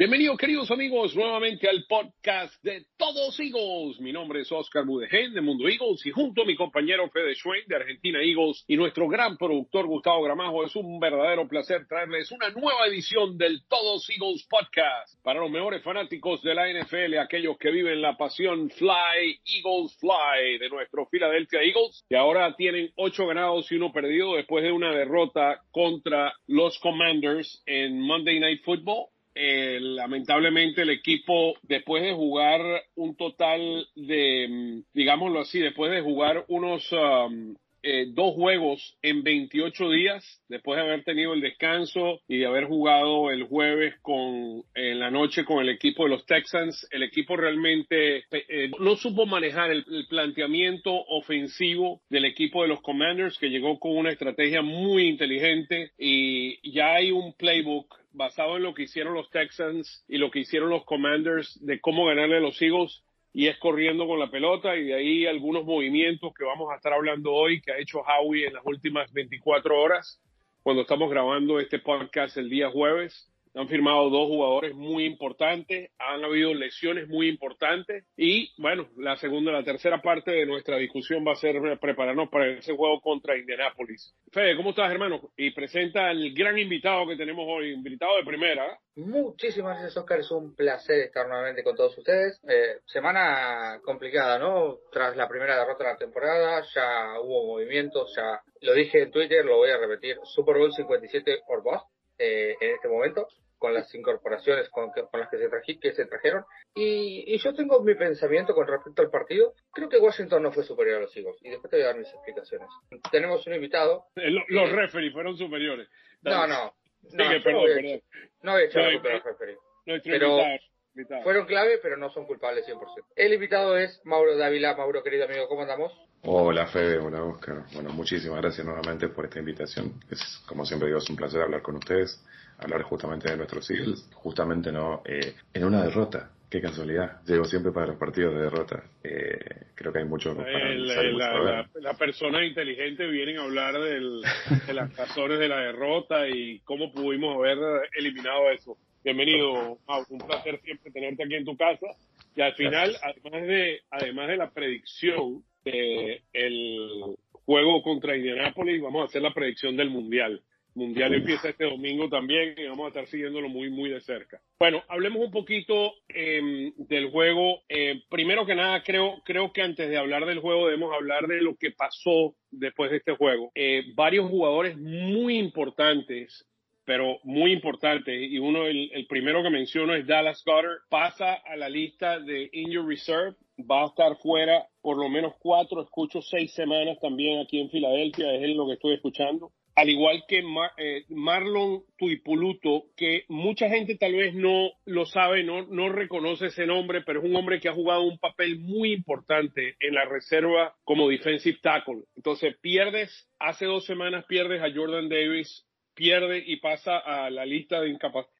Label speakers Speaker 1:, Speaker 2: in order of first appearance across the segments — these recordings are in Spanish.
Speaker 1: Bienvenidos queridos amigos nuevamente al podcast de Todos Eagles. Mi nombre es Oscar Budegen de Mundo Eagles y junto a mi compañero Fede Schwein de Argentina Eagles y nuestro gran productor Gustavo Gramajo es un verdadero placer traerles una nueva edición del Todos Eagles podcast para los mejores fanáticos de la NFL, aquellos que viven la pasión Fly Eagles Fly de nuestro Philadelphia Eagles que ahora tienen ocho ganados y uno perdido después de una derrota contra los Commanders en Monday Night Football eh, lamentablemente el equipo, después de jugar un total de, mm, digámoslo así, después de jugar unos um, eh, dos juegos en 28 días, después de haber tenido el descanso y de haber jugado el jueves con, en la noche con el equipo de los Texans, el equipo realmente eh, no supo manejar el, el planteamiento ofensivo del equipo de los Commanders, que llegó con una estrategia muy inteligente y ya hay un playbook basado en lo que hicieron los Texans y lo que hicieron los Commanders de cómo ganarle a los Eagles y es corriendo con la pelota y de ahí algunos movimientos que vamos a estar hablando hoy que ha hecho Howie en las últimas 24 horas cuando estamos grabando este podcast el día jueves han firmado dos jugadores muy importantes, han habido lesiones muy importantes y bueno, la segunda, la tercera parte de nuestra discusión va a ser prepararnos para ese juego contra Indianapolis. Fede, ¿cómo estás hermano? Y presenta al gran invitado que tenemos hoy, invitado de primera.
Speaker 2: Muchísimas gracias Oscar, es un placer estar nuevamente con todos ustedes. Eh, semana complicada, ¿no? Tras la primera derrota de la temporada, ya hubo movimientos, ya lo dije en Twitter, lo voy a repetir, Super Bowl 57 or bust eh, en este momento, con las incorporaciones con, con las que se, que se trajeron. Y, yo tengo mi pensamiento con respecto al partido. Creo que Washington no fue superior a los Eagles. Y después te voy a dar mis explicaciones. Tenemos un invitado.
Speaker 1: Eh, los eh, referees fueron superiores.
Speaker 2: No, no. No, no, perdón, perdón. no voy a echar la culpa a los referees. Pero fueron clave, pero no son culpables 100%. El invitado es Mauro Dávila. Mauro, querido amigo, ¿cómo andamos?
Speaker 3: Hola Fede, hola Oscar. Bueno, muchísimas gracias nuevamente por esta invitación. Es, como siempre digo, es un placer hablar con ustedes, hablar justamente de nuestros Eagles, justamente no eh, en una derrota. Qué casualidad. Llego siempre para los partidos de derrota. Eh, creo que hay mucho para
Speaker 1: la, la, persona inteligente vienen a hablar del, de las razones de la derrota y cómo pudimos haber eliminado eso. Bienvenido, Mau. Un placer siempre tenerte aquí en tu casa. Y al final, además de, además de la predicción el juego contra Indianapolis, vamos a hacer la predicción del Mundial. Mundial empieza este domingo también y vamos a estar siguiéndolo muy, muy de cerca. Bueno, hablemos un poquito eh, del juego. Eh, primero que nada, creo, creo que antes de hablar del juego debemos hablar de lo que pasó después de este juego. Eh, varios jugadores muy importantes pero muy importante, y uno, el, el, primero que menciono es Dallas Goddard, pasa a la lista de Injury Reserve, va a estar fuera por lo menos cuatro, escucho seis semanas también aquí en Filadelfia, es lo que estoy escuchando. Al igual que eh, Marlon Tuipuluto, que mucha gente tal vez no lo sabe, no, no reconoce ese nombre, pero es un hombre que ha jugado un papel muy importante en la reserva como defensive tackle. Entonces pierdes, hace dos semanas pierdes a Jordan Davis, pierde y pasa a la lista de,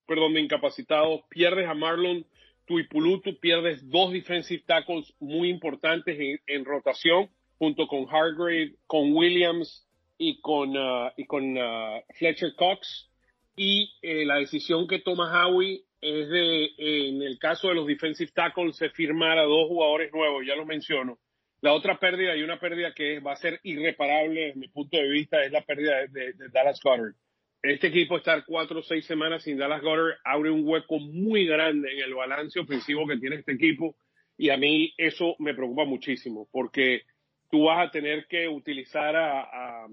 Speaker 1: perdón, de incapacitados, pierdes a Marlon Tuipulutu, pierdes dos defensive tackles muy importantes en, rotación, junto con Hargrave, con Williams y con, uh, y uh, Fletcher Cox. Y eh, la decisión que toma Howie es de, en el caso de los defensive tackles, se firmar a dos jugadores nuevos, ya lo menciono. La otra pérdida y una pérdida que va a ser irreparable desde mi punto de vista es la pérdida de, de Dallas Goddard este equipo estar cuatro o seis semanas sin Dallas Goddard abre un hueco muy grande en el balance ofensivo que tiene este equipo y a mí eso me preocupa muchísimo porque tú vas a tener que utilizar a,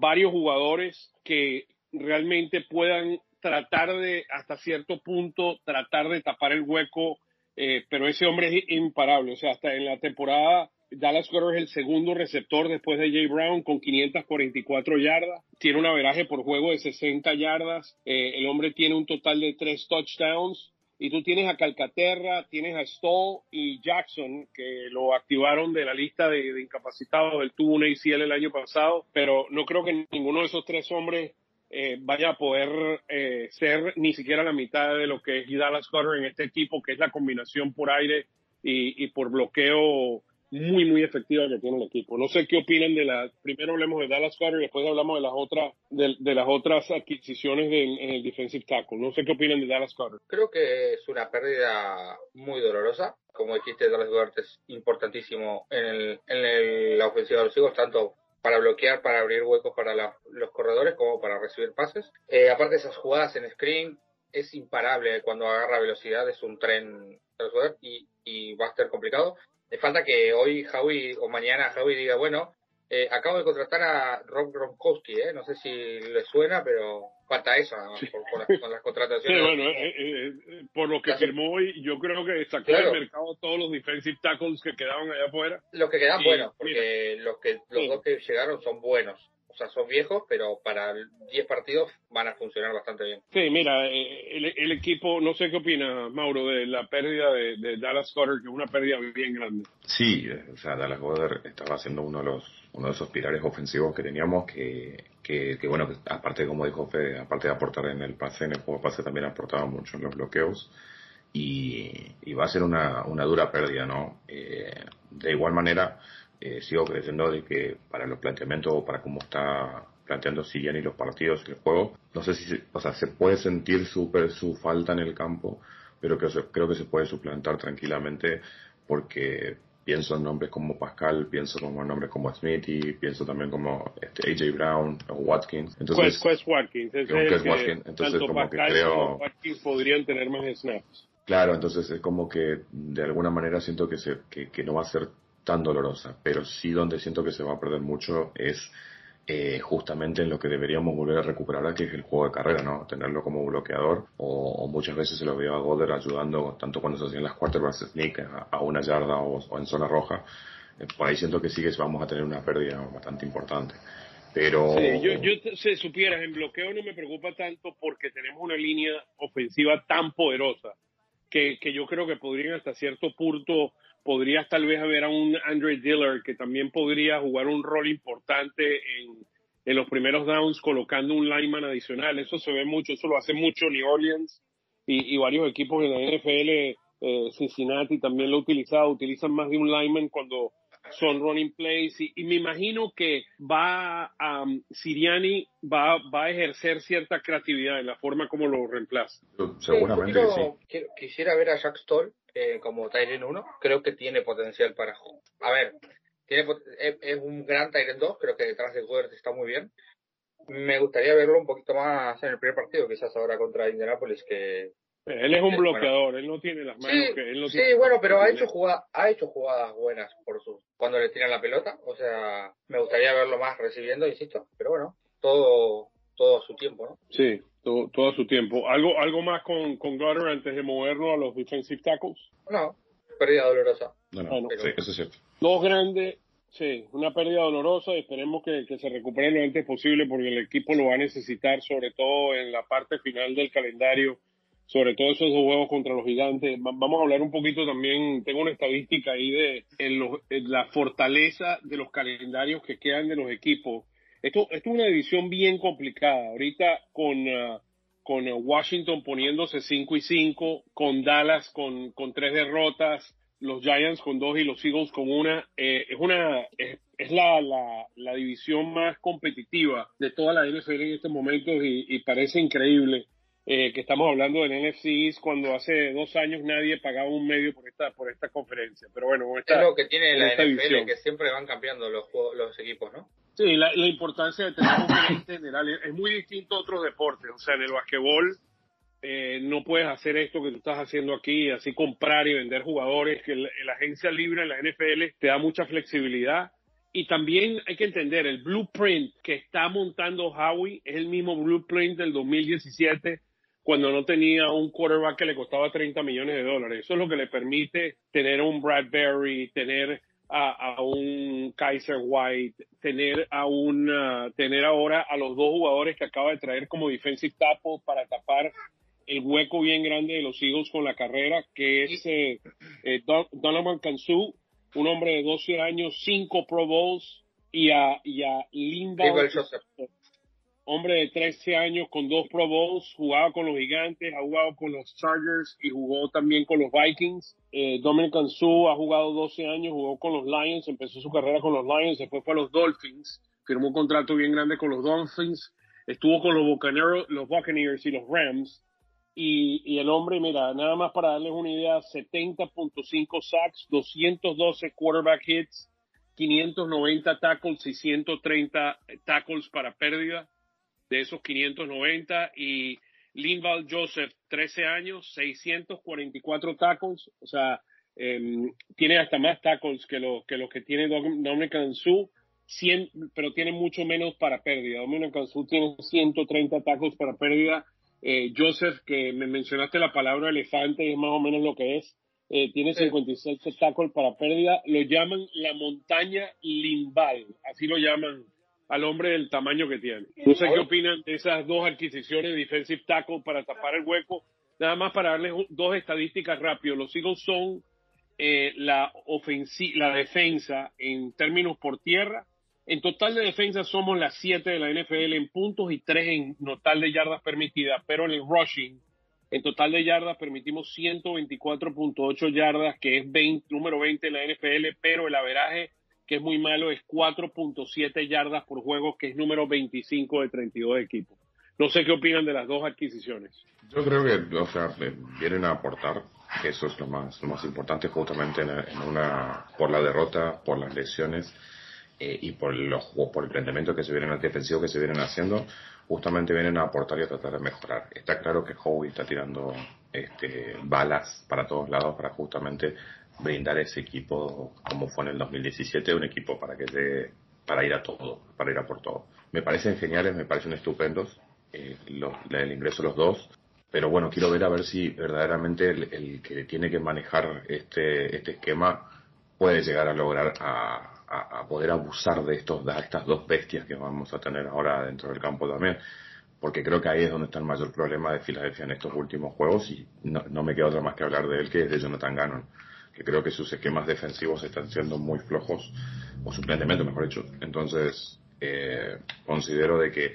Speaker 1: varios jugadores que realmente puedan tratar de, hasta cierto punto, tratar de tapar el hueco, eh, pero ese hombre es imparable, o sea, hasta en la temporada Dallas Goddard es el segundo receptor después de Jay Brown con 544 yardas. Tiene un averaje por juego de 60 yardas. Eh, el hombre tiene un total de tres touchdowns. Y tú tienes a Calcaterra, tienes a Stoll y Jackson, que lo activaron de la lista de, incapacitados. Él tuvo un ACL el año pasado, pero no creo que ninguno de esos tres hombres eh, vaya a poder eh, ser ni siquiera la mitad de lo que es Dallas Goddard en este equipo, que es la combinación por aire y por bloqueo muy, muy efectiva que tiene el equipo. No sé qué opinan de la, primero hablemos de Dallas Carter y después hablamos de las otras, de, las otras adquisiciones en el defensive tackle. No sé qué opinan de Dallas Carter.
Speaker 2: Creo que es una pérdida muy dolorosa. Como dijiste, Dallas Carter es importantísimo en, el, en la ofensiva de los hijos, tanto para bloquear, para abrir huecos para los corredores como para recibir pases. Eh, aparte de esas jugadas en screen, es imparable cuando agarra velocidad, es un tren y, y va a estar complicado. Le falta que hoy Javi o mañana Javi diga, bueno, eh, acabo de contratar a Rob Gronkowski, ¿eh? no sé si le suena, pero falta eso por, con las contrataciones.
Speaker 1: Sí, bueno, eh, eh, por lo que firmó hoy, yo creo que sacó del mercado todos los defensive tackles que quedaban allá afuera.
Speaker 2: Los que quedan buenos, porque los que los dos que llegaron son buenos o sea, son viejos, pero para 10 partidos van a funcionar bastante bien.
Speaker 1: Sí, mira, eh, el, equipo, no sé qué opina Mauro de la pérdida de, Dallas Goddard, que es una pérdida bien grande.
Speaker 3: Sí, o sea, Dallas Goddard estaba siendo uno de los uno de esos pilares ofensivos que teníamos que, que, bueno, aparte, como dijo Fede, aparte de aportar en el pase, en el juego de pase también aportaba mucho en los bloqueos. Y, va a ser una, una dura pérdida, ¿no? Eh, de igual manera, eh, sigo creyendo de que para los planteamientos o para cómo está planteando Siriani los partidos y el juego, no sé si, o sea, se puede sentir super, su falta en el campo, pero creo, creo que se puede suplantar tranquilamente porque pienso en nombres como Pascal, pienso como en nombres como Smithy, pienso también como este AJ Brown o Watkins.
Speaker 1: Entonces, Quest, Watkins, es Watkins. Entonces, como que creo... Watkins podrían tener más snaps.
Speaker 3: Claro, entonces es como que de alguna manera siento que, se, que, que no va a ser tan dolorosa, pero sí donde siento que se va a perder mucho es eh, justamente en lo que deberíamos volver a recuperar, que es el juego de carrera, ¿no? Tenerlo como bloqueador, o, muchas veces se lo veo a Goddard ayudando, tanto cuando se hacían las quarterbacks sneak a, una yarda o, en zona roja. Eh, por ahí siento que sí que vamos a tener una pérdida bastante importante. Pero...
Speaker 1: Sí, yo, yo si supieras, en bloqueo no me preocupa tanto porque tenemos una línea ofensiva tan poderosa que, que yo creo que podrían hasta cierto punto podrías tal vez ver a un Andre Diller que también podría jugar un rol importante en, en los primeros downs colocando un lineman adicional. Eso se ve mucho, eso lo hace mucho New Orleans y, y varios equipos en la NFL, eh, Cincinnati también lo ha utilizado, utilizan más de un lineman cuando son running plays y, me imagino que va a um, Siriani va, va a ejercer cierta creatividad en la forma como lo reemplaza.
Speaker 3: Seguramente
Speaker 2: sí. Quisiera ver a Jack Stoll eh, como Tyrion 1, creo que tiene potencial para A ver, tiene es, un gran Tyrion 2, creo que detrás de Gobert está muy bien. Me gustaría verlo un poquito más en el primer partido, quizás ahora contra Indianapolis, que
Speaker 1: él es un bloqueador, él no tiene las manos
Speaker 2: sí,
Speaker 1: que él no
Speaker 2: Sí, bueno, pero ha hecho, jugada, ha hecho jugadas buenas por su, cuando le tiran la pelota. O sea, me gustaría verlo más recibiendo, insisto. Pero bueno, todo, todo a su tiempo, ¿no?
Speaker 1: Sí, todo, su tiempo. ¿Algo, algo más con, con antes de moverlo a los defensive tackles?
Speaker 2: No, pérdida dolorosa.
Speaker 3: No, no, sí, eso es cierto.
Speaker 1: Dos grandes, sí, una pérdida dolorosa. Esperemos que, que se recupere lo antes posible porque el equipo lo va a necesitar, sobre todo en la parte final del calendario sobre todo esos dos juegos contra los gigantes. Vamos a hablar un poquito también, tengo una estadística ahí de la fortaleza de los calendarios que quedan de los equipos. Esto, esto es una división bien complicada. Ahorita con, uh, con Washington poniéndose 5 y 5, con Dallas con, con tres derrotas, los Giants con dos y los Eagles con una. Eh, es una es, la, la, la, división más competitiva de toda la NFL en estos momentos y, y parece increíble eh, que estamos hablando del NFC cuando hace dos años nadie pagaba un medio por esta por esta conferencia. Pero bueno,
Speaker 2: esta, es lo que tiene la NFL, que siempre van cambiando los, los equipos, ¿no?
Speaker 1: Sí, la, importancia de tener un gerente general es, muy distinto a otros deportes. O sea, en el basquetbol eh, no puedes hacer esto que tú estás haciendo aquí, así comprar y vender jugadores. Que la, agencia libre en la NFL te da mucha flexibilidad. Y también hay que entender, el blueprint que está montando Howie es el mismo blueprint del 2017 cuando no tenía un quarterback que le costaba 30 millones de dólares. Eso es lo que le permite tener un Bradbury, tener a, un Kaiser White, tener a un, tener ahora a los dos jugadores que acaba de traer como defensive tackle para tapar el hueco bien grande de los Eagles con la carrera, que es eh, eh, Donovan Kansu, un hombre de 12 años, 5 Pro Bowls, y a, y a Linda hombre de 13 años con dos Pro Bowls, jugaba con los Gigantes, ha jugado con los Chargers y jugó también con los Vikings. Eh, Dominican Sue ha jugado 12 años, jugó con los Lions, empezó su carrera con los Lions, después fue a los Dolphins, firmó un contrato bien grande con los Dolphins, estuvo con los Buccaneers, los Buccaneers y los Rams. Y, y el hombre, mira, nada más para darles una idea, 70.5 sacks, 212 quarterback hits, 590 tackles y 130 tackles para pérdida de esos 590 y Linval Joseph, 13 años, 644 tackles, o sea, em, tiene hasta más tackles que, lo, que los que tiene Dominic Sue, 100, pero tiene mucho menos para pérdida. Dominic Sue tiene 130 tackles para pérdida. Eh, Joseph, que me mencionaste la palabra elefante, y es más o menos lo que es, eh, tiene 56 tackles para pérdida. Lo llaman la montaña Limbal, así lo llaman al hombre del tamaño que tiene. No sé qué opinan de esas dos adquisiciones de defensive tackle para tapar el hueco. Nada más para darles dos estadísticas rápido. Los Eagles son eh, la, la defensa en términos por tierra. En total de defensa somos las siete de la NFL en puntos y tres en total de yardas permitidas, pero en el rushing, en total de yardas permitimos 124.8 yardas, que es 20, número 20 de la NFL, pero el averaje que es muy malo, es 4.7 yardas por juego, que es número 25 de 32 equipos. No sé qué opinan de las dos adquisiciones.
Speaker 3: Yo creo que, o sea, vienen a aportar, eso es lo más, lo más importante justamente en, una, por la derrota, por las lesiones eh, y por, los, por el planteamiento que se vienen defensivo que se vienen haciendo, justamente vienen a aportar y a tratar de mejorar. Está claro que Howie está tirando este, balas para todos lados para justamente brindar ese equipo como fue en el 2017, un equipo para que llegue, para ir a todo, para ir a por todo. Me parecen geniales, me parecen estupendos eh, el ingreso los dos, pero bueno, quiero ver a ver si verdaderamente el, que tiene que manejar este, este esquema puede llegar a lograr a, poder abusar de estos de estas dos bestias que vamos a tener ahora dentro del campo también porque creo que ahí es donde está el mayor problema de Filadelfia en estos últimos juegos y no, no me queda otra más que hablar de él que es de Jonathan Gannon que creo que sus esquemas defensivos están siendo muy flojos, o su planteamiento, mejor dicho. Entonces, eh, considero de que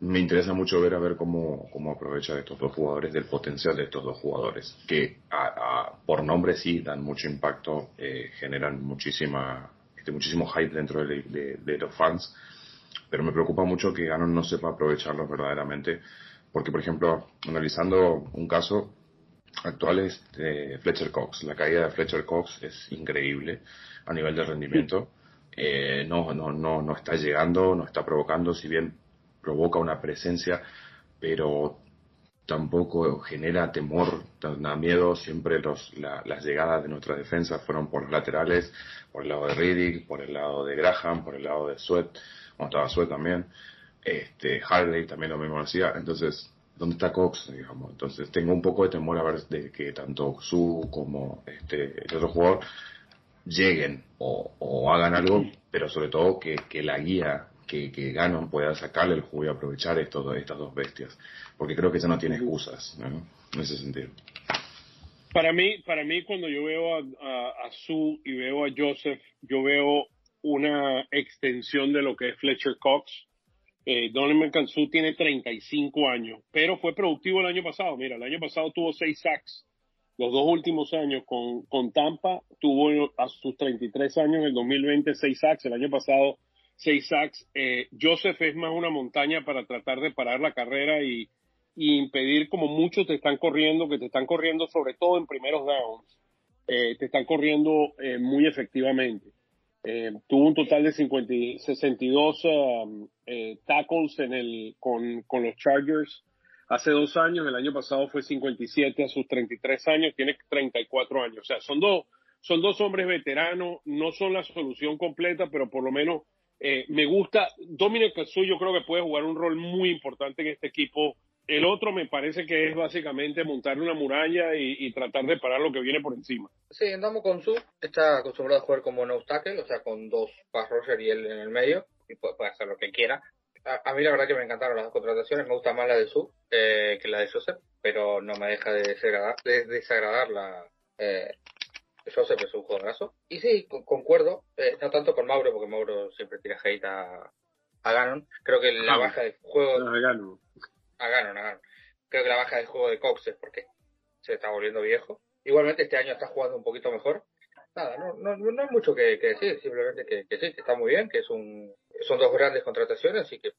Speaker 3: me interesa mucho ver a ver cómo, cómo aprovecha estos dos jugadores, del potencial de estos dos jugadores, que por nombre sí dan mucho impacto, eh, generan muchísima, este, muchísimo hype dentro de, los fans, pero me preocupa mucho que Ganon no sepa aprovecharlos verdaderamente, porque por ejemplo, analizando un caso, actuales de Fletcher Cox. La caída de Fletcher Cox es increíble a nivel de rendimiento. Eh, no, no, no, no está llegando, no está provocando, si bien provoca una presencia, pero tampoco genera temor, da miedo. Siempre los, las llegadas de nuestra defensa fueron por los laterales, por el lado de Riddick, por el lado de Graham, por el lado de Sweat, cuando estaba Sweat también. Este, Harley también lo mismo hacía. Entonces, dónde está Cox, digamos. Entonces tengo un poco de temor a ver de que tanto Su como este el otro jugador lleguen o, hagan algo, pero sobre todo que, la guía que, que Ganon pueda sacarle el juego y aprovechar esto, estas dos bestias, porque creo que ya no tiene excusas en ese sentido.
Speaker 1: Para mí, para mí cuando yo veo a, a, a Su y veo a Joseph, yo veo una extensión de lo que es Fletcher Cox eh, Donovan tiene 35 años, pero fue productivo el año pasado. Mira, el año pasado tuvo 6 sacks. Los dos últimos años con, con Tampa tuvo a sus 33 años en el 2020 6 sacks. El año pasado 6 sacks. Eh, Joseph es más una montaña para tratar de parar la carrera y, y, impedir como muchos te están corriendo, que te están corriendo sobre todo en primeros downs. Eh, te están corriendo eh, muy efectivamente. Eh, tuvo un total de 50, 62 um, eh, tackles en el, con, con los Chargers hace dos años. El año pasado fue 57 a sus 33 años. Tiene 34 años. O sea, son dos, son dos hombres veteranos. No son la solución completa, pero por lo menos eh, me gusta. Dominic Kazu yo creo que puede jugar un rol muy importante en este equipo el otro me parece que es básicamente montar una muralla y, tratar de parar lo que viene por encima.
Speaker 2: Sí, andamos con su, está acostumbrado a jugar como no tackle, o sea, con dos pass rusher y él en el medio, y puede, hacer lo que quiera. A, mí la verdad que me encantaron las dos contrataciones, me gusta más la de su eh, que la de Joseph, pero no me deja de desagradar, de desagradar la... Eh, Joseph es un jugadorazo. Y sí, concuerdo, eh, no tanto con Mauro, porque Mauro siempre tira hate a, a Ganon. Creo que la baja de juego...
Speaker 1: A Ganon.
Speaker 2: A Ganon, a Ganon. Creo que la baja de juego de Cox es porque se está volviendo viejo. Igualmente este año está jugando un poquito mejor. Nada, no, no, no hay mucho que, decir, simplemente que, que, sí, que está muy bien, que es un, son dos grandes contrataciones y que,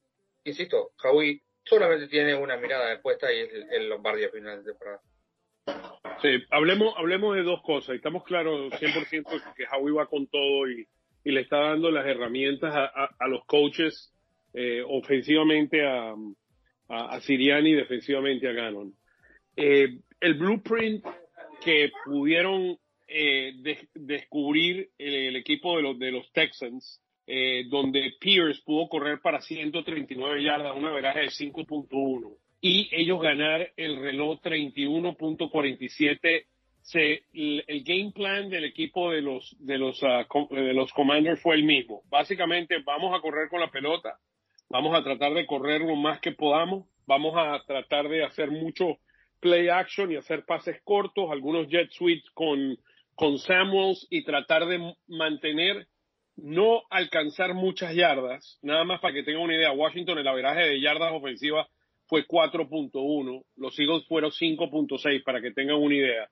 Speaker 2: insisto, Howie solamente tiene una mirada puesta y es el, el Lombardi a final de temporada.
Speaker 1: Sí, hablemos, hablemos de dos cosas. Estamos claros 100% que Howie va con todo y, y le está dando las herramientas a, a, los coaches eh, ofensivamente a, a, Siriani y defensivamente a Gannon. Eh, el blueprint que pudieron eh, descubrir el, equipo de los, de los Texans, eh, donde Pierce pudo correr para 139 yardas, una veraje de 5.1, y ellos ganar el reloj 31.47 el, el, game plan del equipo de los de los uh, de los Commanders fue el mismo. Básicamente vamos a correr con la pelota, vamos a tratar de correr lo más que podamos, vamos a tratar de hacer mucho play action y hacer pases cortos, algunos jet sweeps con con Samuels y tratar de mantener no alcanzar muchas yardas, nada más para que tengan una idea, Washington el averaje de yardas ofensivas fue 4.1, los Eagles fueron 5.6 para que tengan una idea.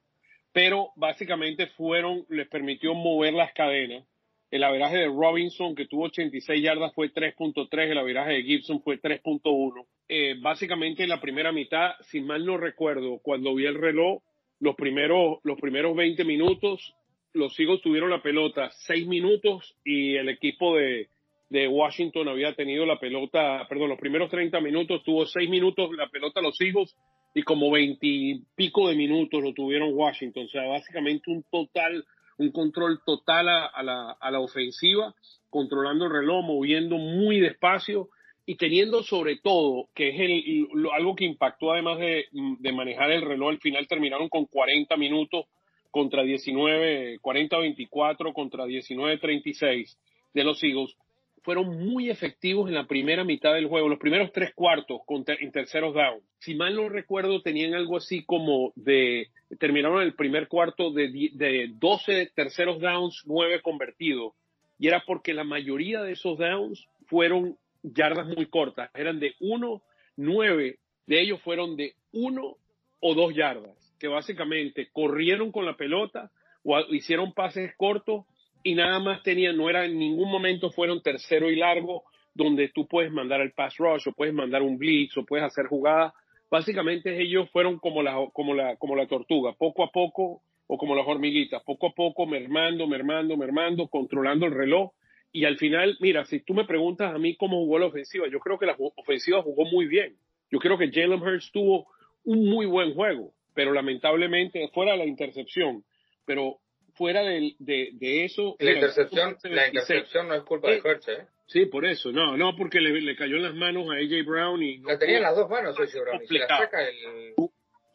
Speaker 1: Pero básicamente fueron, les permitió mover las cadenas. El averaje de Robinson, que tuvo 86 yardas, fue 3.3, el averaje de Gibson fue 3.1. Eh, básicamente en la primera mitad, si mal no recuerdo, cuando vi el reloj, los primeros, los primeros 20 minutos, los Eagles tuvieron la pelota 6 minutos y el equipo de, de Washington había tenido la pelota, perdón, los primeros 30 minutos tuvo 6 minutos la pelota los Eagles y como veintipico de minutos lo tuvieron Washington. O sea, básicamente un total, un control total a, la, a la ofensiva, controlando el reloj, moviendo muy despacio y teniendo sobre todo, que es el, algo que impactó además de, de, manejar el reloj, al final terminaron con 40 minutos contra 19, 40-24 contra 19-36 de los Eagles fueron muy efectivos en la primera mitad del juego, los primeros tres cuartos en terceros down. Si mal no recuerdo, tenían algo así como de, terminaron el primer cuarto de, de 12 terceros downs, 9 convertidos. Y era porque la mayoría de esos downs fueron yardas muy cortas, eran de 1, 9 de ellos fueron de 1 o 2 yardas, que básicamente corrieron con la pelota o hicieron pases cortos y nada más tenían, no era en ningún momento fueron tercero y largo, donde tú puedes mandar el pass rush o puedes mandar un blitz o puedes hacer jugadas. Básicamente ellos fueron como la, como la, como la tortuga, poco a poco o como las hormiguitas, poco a poco mermando, mermando, mermando, controlando el reloj. Y al final, mira, si tú me preguntas a mí cómo jugó la ofensiva, yo creo que la ofensiva jugó muy bien. Yo creo que Jalen Hurts tuvo un muy buen juego, pero lamentablemente fuera la intercepción, pero fuera de, de, eso.
Speaker 2: La intercepción, la intercepción no es culpa de Hurts, ¿eh?
Speaker 1: Sí, por eso, no, no porque le, le, cayó en las manos a AJ Brown y.
Speaker 2: la tenía en las dos manos AJ Brown. Y la saca el...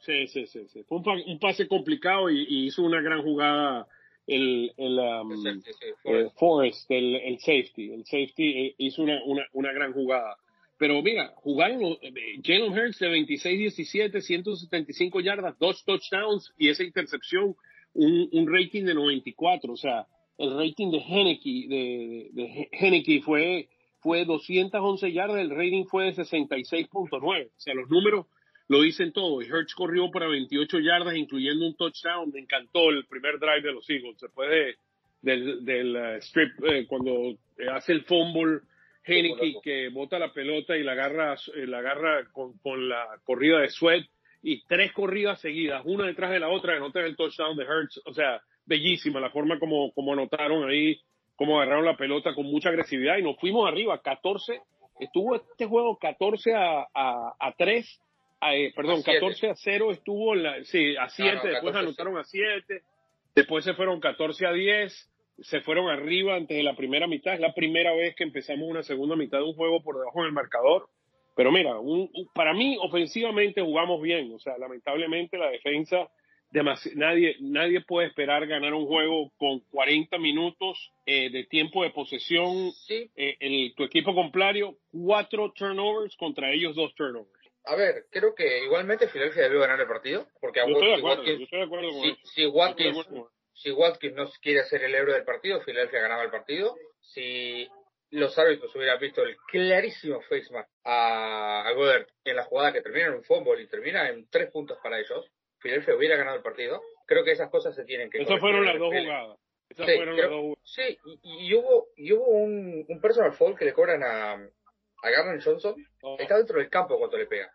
Speaker 1: Sí, sí, sí, sí. Fue un, pase complicado y, hizo una gran jugada el, el, um, Forrest, el, el, safety. El safety eh, hizo una, una, una gran jugada. Pero mira, jugaron eh, Jalen Hurts de 26-17, 175 yardas, dos touchdowns y esa intercepción un, un rating de 94, o sea, el rating de Henneke, de, de, fue, fue 211 yardas, el rating fue de 66.9, o sea, los números lo dicen todo, y Hertz corrió para 28 yardas, incluyendo un touchdown, me encantó el primer drive de los Eagles, después de, del, del uh, strip, eh, cuando hace el fumble, Henneke que bota la pelota y la agarra, eh, la agarra con, con la corrida de Sweat, y tres corridas seguidas, una detrás de la otra, anotar el touchdown de Hertz. O sea, bellísima la forma como, como anotaron ahí, como agarraron la pelota con mucha agresividad y nos fuimos arriba, 14. Estuvo este juego 14 a, a, 3, eh, perdón, 14 a 0 estuvo, la, sí, a 7, después anotaron a 7, después se fueron 14 a 10, se fueron arriba antes de la primera mitad. Es la primera vez que empezamos una segunda mitad de un juego por debajo del marcador. Pero mira, un, para mí ofensivamente jugamos bien, o sea, lamentablemente la defensa, nadie, nadie puede esperar ganar un juego con 40 minutos eh, de tiempo de posesión,
Speaker 2: sí.
Speaker 1: eh, el, tu equipo contrario, cuatro turnovers contra ellos dos turnovers.
Speaker 2: A ver, creo que igualmente Filadelfia debe ganar el partido, porque
Speaker 1: yo estoy de acuerdo, yo estoy de acuerdo con
Speaker 2: si,
Speaker 1: eso.
Speaker 2: Si Watkins, si Watkins no quiere ser el héroe del partido, Filadelfia ganaba el partido. Si los árbitros hubieran visto el clarísimo face mask a, a Goddard en la jugada que termina en un fútbol y termina en tres puntos para ellos, Filadelfia hubiera ganado el partido. Creo que esas cosas se tienen que
Speaker 1: Esas fueron las dos jugadas. Esas
Speaker 2: Sí,
Speaker 1: fueron
Speaker 2: creo-
Speaker 1: las dos
Speaker 2: Sí, y, y hubo, y hubo un, un personal foul que le cobran a, a Garner Johnson.
Speaker 1: jugadas.
Speaker 2: Está dentro del campo cuando le pega.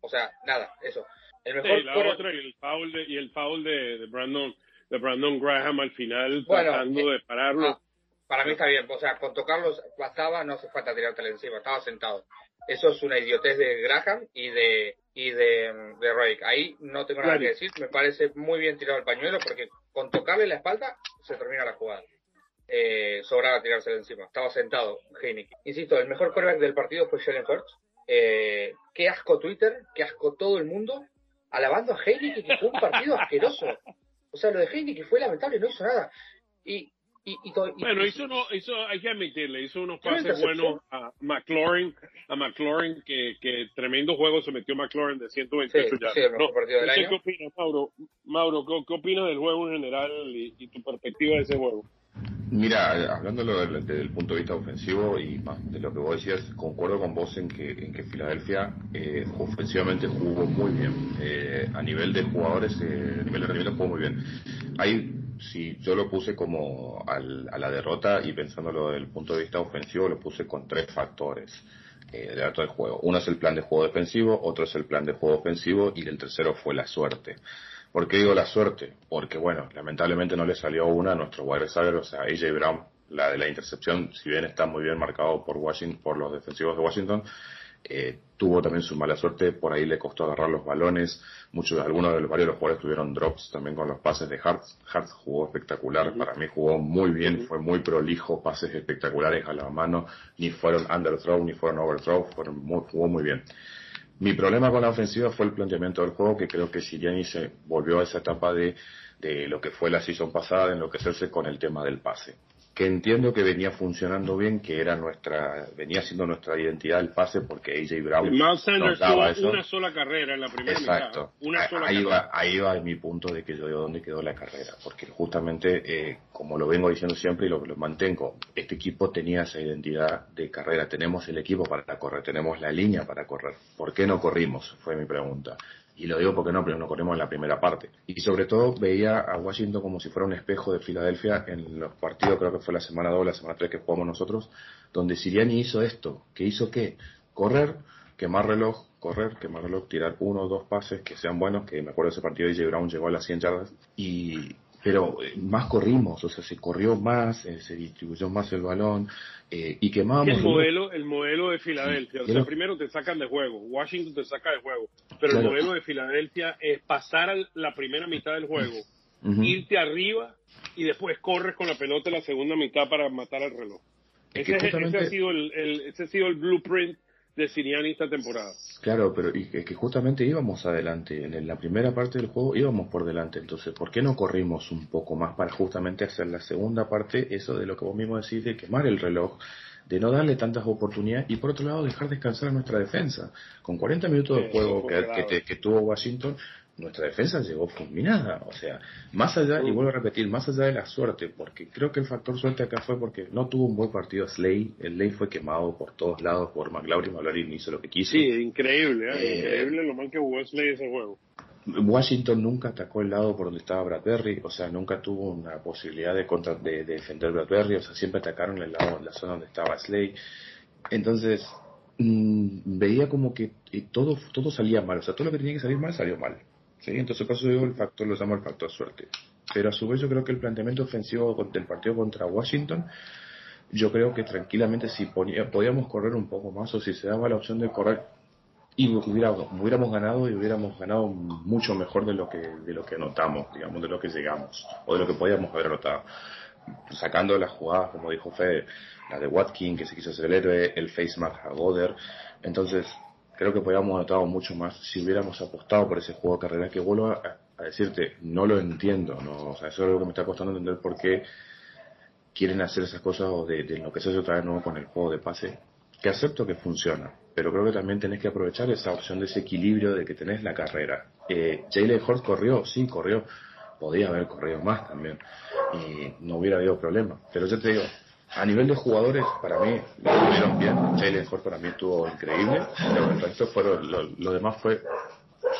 Speaker 2: O sea, nada, eso. El
Speaker 1: Sí,
Speaker 2: mejor
Speaker 1: la
Speaker 2: quarter-
Speaker 1: otra y el foul de, y el foul de, de Brandon de Brandon Graham al final
Speaker 2: Bueno,
Speaker 1: tratando
Speaker 2: eh,
Speaker 1: de pararlo.
Speaker 2: ah, para mí está bien. O sea, con tocarlos bastaba, no hace falta tirártela encima. Estaba sentado. Eso es una idiotez de Graham y de y de, de Rake. Ahí no tengo nada que decir. Me parece muy bien tirado el pañuelo porque con tocarle la espalda se termina la jugada. Eh, sobraba tirársela encima. Estaba sentado, Heineken. Insisto, el mejor quarterback del partido fue Jalen Hurts. Eh, qué asco Twitter, qué asco todo el mundo, alabando a Heineken que fue un partido asqueroso. O sea, lo de Heineken fue lamentable, no hizo nada. Y, y, y, y-
Speaker 1: Bueno, hizo, no, hizo, hay que admitirle, hizo unos pases buenos a McLaurin, a McLaurin, que, que tremendo juego se metió McLaurin de 128
Speaker 2: Sí,
Speaker 1: yardas.
Speaker 2: sí,
Speaker 1: No, sé. ¿Qué opinas, Mauro? Mauro, ¿qué, qué opinas del juego en general y, y tu perspectiva de ese juego?
Speaker 3: Mira, hablándolo del- desde el punto de vista ofensivo y más de lo que vos decías, concuerdo con vos en que, en que Filadelfia eh, ofensivamente jugó muy bien. Eh, a nivel de jugadores, eh, a nivel de rendimiento jugó muy bien. Ahí, si yo lo puse como al- a la derrota y pensándolo desde el punto de vista ofensivo, lo puse con tres factores eh, de dato del juego. Uno es el plan de juego defensivo, otro es el plan de juego ofensivo y el tercero fue la suerte. ¿Por qué digo la suerte? Porque, bueno, lamentablemente no le salió una a nuestro wide receiver, o sea, AJ Brown, la de la intercepción, si bien está muy bien marcado por Washington, por los defensivos de Washington, eh, tuvo también su mala suerte, por ahí le costó agarrar los balones, muchos, algunos de los varios de los jugadores tuvieron drops también con los pases de Hartz, Hartz jugó espectacular, para mí jugó muy bien, fue muy prolijo, pases espectaculares a la mano, ni fueron underthrow, ni fueron overthrow, fueron muy- jugó muy bien. Mi problema con la ofensiva fue el planteamiento del juego, que creo que Siriani se volvió a esa etapa de, de lo que fue la season pasada, enloquecerse con el tema del pase. Que entiendo que venía funcionando bien, que era nuestra, venía siendo nuestra identidad el pase, porque AJ Brown
Speaker 1: Miles Sanders
Speaker 3: daba eso.
Speaker 1: una sola carrera en la primera
Speaker 3: Exacto.
Speaker 1: mitad. Una sola
Speaker 3: ahí, va, ahí va mi punto de que yo digo dónde quedó la carrera. Porque justamente, eh, como lo vengo diciendo siempre y lo, lo mantengo, este equipo tenía esa identidad de carrera. Tenemos el equipo para correr, tenemos la línea para correr. ¿Por qué no corrimos? Fue mi pregunta. Y lo digo porque no, pero no corrimos en la primera parte. Y sobre todo veía a Washington como si fuera un espejo de Filadelfia en los partidos, creo que fue la semana 2, la semana 3 que jugamos nosotros, donde Siriani hizo esto. ¿Qué hizo qué? Correr, quemar reloj, correr, quemar reloj, tirar uno o dos pases que sean buenos, que me acuerdo de ese partido de J. Brown llegó a las 100 yardas, y, pero eh, más corrimos, o sea, se corrió más, eh, se distribuyó más el balón, eh, y quemábamos
Speaker 1: el modelo, el modelo de Filadelfia. O sea, primero te sacan de juego. Washington te saca de juego. Pero el
Speaker 3: Claro.
Speaker 1: modelo de Filadelfia es pasar a la primera mitad del juego, irte arriba y después corres con la pelota en la segunda mitad para matar el reloj.
Speaker 3: Es
Speaker 1: Ese, es- ese
Speaker 3: justamente-
Speaker 1: ha sido el, el- ese ha sido el blueprint de Siriani esta temporada.
Speaker 3: Claro, pero y que, que justamente íbamos adelante. En la primera parte del juego íbamos por delante. Entonces, ¿por qué no corrimos un poco más para justamente hacer la segunda parte, eso de lo que vos mismo decís, de quemar el reloj, de no darle tantas oportunidades y por otro lado dejar descansar a nuestra defensa? Con 40 minutos de juego que,
Speaker 1: clave.
Speaker 3: que te- que tuvo Washington, nuestra defensa llegó fulminada. O sea, más allá, y vuelvo a repetir, más allá de la suerte, porque creo que el factor suerte acá fue porque no tuvo un buen partido Slay. El Slay fue quemado por todos lados por McLaurin. McLaurin hizo lo que quiso.
Speaker 1: Sí, increíble, ¿eh?
Speaker 3: Eh,
Speaker 1: increíble lo mal que jugó Slay ese juego.
Speaker 3: Washington nunca atacó el lado por donde estaba Bradbury, o sea, nunca tuvo una posibilidad de, contra, de, de defender Bradbury, o sea, siempre atacaron el lado, la zona donde estaba Slay. Entonces, mm, veía como que eh, todo, todo salía mal, o sea, todo lo que tenía que salir mal salió mal. ¿sí? Entonces, por eso digo, el factor lo llamo el factor suerte. Pero a su vez yo creo que el planteamiento ofensivo del partido contra Washington, yo creo que tranquilamente si ponía, podíamos correr un poco más o si se daba la opción de correr y hubiéramos, hubiéramos ganado y hubiéramos ganado mucho mejor de lo que de lo que anotamos, digamos, de lo que llegamos o de lo que podíamos haber anotado. Sacando las jugadas, como dijo Fede, la de Watkin, que se quiso hacer el face mask a Goder. Entonces, creo que podíamos anotado mucho más si hubiéramos apostado por ese juego de carrera que vuelvo a, a decirte, no lo entiendo, no, o sea, eso es algo que me está costando entender por qué quieren hacer esas cosas o de, de enloquecerse otra vez nuevo con el juego de pase, que acepto que funciona, pero creo que también tenés que aprovechar esa opción de ese equilibrio de que tenés la carrera. Eh, Jalen Hurts corrió, sí, corrió, podía haber corrido más también y no hubiera habido problema, pero yo te digo, a nivel de jugadores, para mí, lo estuvieron bien. Jalen Ford para mí estuvo increíble, pero el resto fueron, lo, demás fue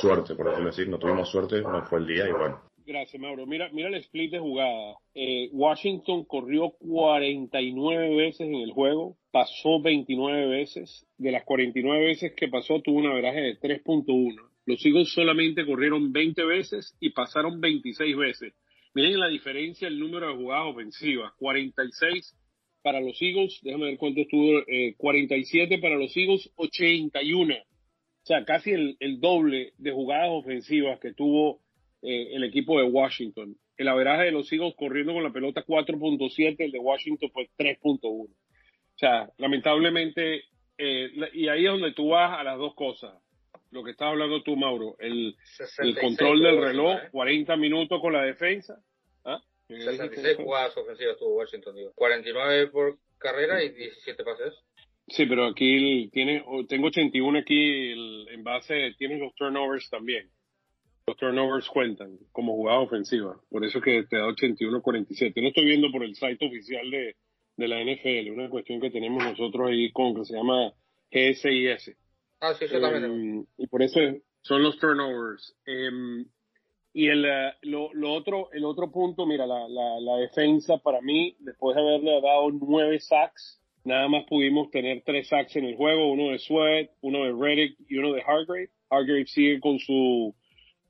Speaker 3: suerte, por decirlo así. No tuvimos suerte, no fue el día y bueno.
Speaker 1: Gracias, Mauro. Mira, mira el split de jugada. Eh, Washington corrió 49 veces en el juego, pasó 29 veces. De las 49 veces que pasó, tuvo una veraje de 3.1. Los Eagles solamente corrieron 20 veces y pasaron 26 veces. Miren la diferencia, el número de jugadas ofensivas. 46 para los Eagles, déjame ver cuánto estuvo, 47 eh, para los Eagles, 81. O sea, casi el, doble de jugadas ofensivas que tuvo eh, el equipo de Washington. El averaje de los Eagles corriendo con la pelota 4.7, el de Washington fue 3.1. O sea, lamentablemente, eh, y ahí es donde tú vas a las dos cosas. Lo que estás hablando tú, Mauro, el, el control del reloj, 40 minutos con la defensa,
Speaker 2: 66 jugadas ofensivas tuvo Washington, digo. 49 por carrera y 17 pases.
Speaker 1: Sí, pero aquí tiene, tengo 81 aquí en base, tiene los turnovers también. Los turnovers cuentan como jugada ofensiva. Por eso que te da 81-47. No estoy viendo por el site oficial de, de la NFL, una cuestión que tenemos nosotros ahí con que se llama GSIS.
Speaker 2: Ah, sí, yo también.
Speaker 1: Em, y por eso son los turnovers. Eh, y el, eh, lo, lo, otro, el otro punto, mira, la, la, la, defensa para mí, después de haberle dado nueve sacks, nada más pudimos tener tres sacks en el juego, uno de Sweat, uno de Reddick y uno de Hargrave. Hargrave sigue con su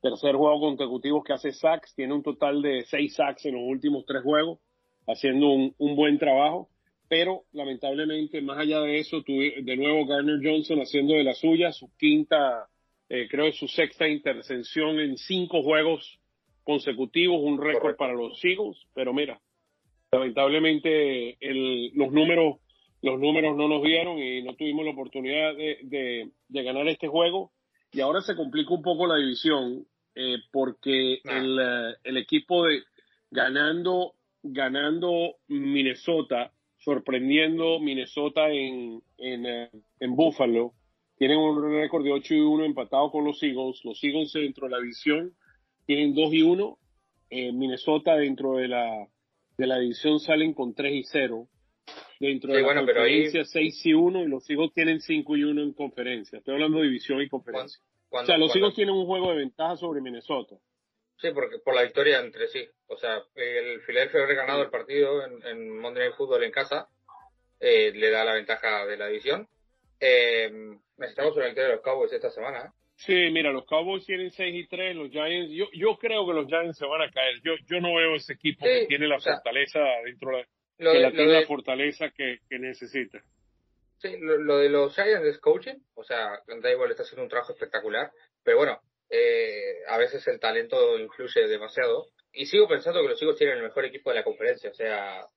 Speaker 1: tercer juego consecutivo que hace sacks, tiene un total de seis sacks en los últimos tres juegos, haciendo un, un buen trabajo. Pero lamentablemente, más allá de eso, tuve, de nuevo Garner Johnson haciendo de la suya, su quinta eh, creo que su sexta intercepción en cinco juegos consecutivos, un récord para los Eagles, pero mira, lamentablemente el, los números los números no nos dieron y no tuvimos la oportunidad de, de, ganar este juego. Y ahora se complica un poco la división eh, porque el, eh, el, equipo de ganando ganando Minnesota sorprendiendo Minnesota en, en, en Buffalo tienen un récord de 8 y 1 empatado con los Eagles. Los Eagles dentro de la división tienen 2 y 1. Eh, Minnesota dentro de la, de la división salen con 3 y 0. Dentro de la conferencia 6 y 1 y los Eagles tienen 5 y 1 en conferencia. Estoy hablando de división y conferencia. O sea, los Eagles tienen un juego de ventaja sobre Minnesota.
Speaker 2: Sí, porque por la victoria entre sí. O sea, el Philadelphia haber ganado el partido en, en Monday Night Football en casa eh, le da la ventaja de la división. Eh, estamos en el de los Cowboys esta semana. ¿eh?
Speaker 1: Sí, mira, los Cowboys tienen 6 y 3, los Giants, yo, yo creo que los Giants se van a caer. Yo, yo no veo ese equipo que tiene la fortaleza dentro de, la, tiene la fortaleza que, que necesita.
Speaker 2: Sí, lo, de los Giants es coaching, o sea, igual está haciendo un trabajo espectacular, pero bueno, eh, a veces el talento influye demasiado. Y sigo pensando que los Eagles tienen el mejor equipo de la conferencia, o sea,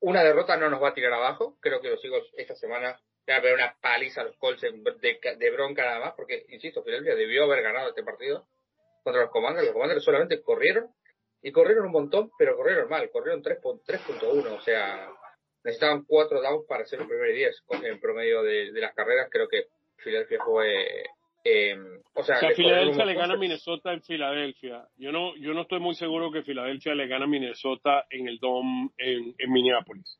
Speaker 2: una derrota no nos va a tirar abajo. Creo que los Eagles esta semana a ver una paliza a los Colts de, bronca nada más, porque, insisto, Filadelfia debió haber ganado este partido contra los Commanders. Los Commanders solamente corrieron, y corrieron un montón, pero corrieron mal, corrieron 3.1, o sea, necesitaban 4 downs para hacer el primer 10 en promedio de, las carreras. Creo que Filadelfia fue. Eh, o sea,
Speaker 1: Filadelfia le gana a Minnesota en Filadelfia. Yo no, yo no estoy muy seguro que Filadelfia le gana a Minnesota en el Dome en, en Minneapolis.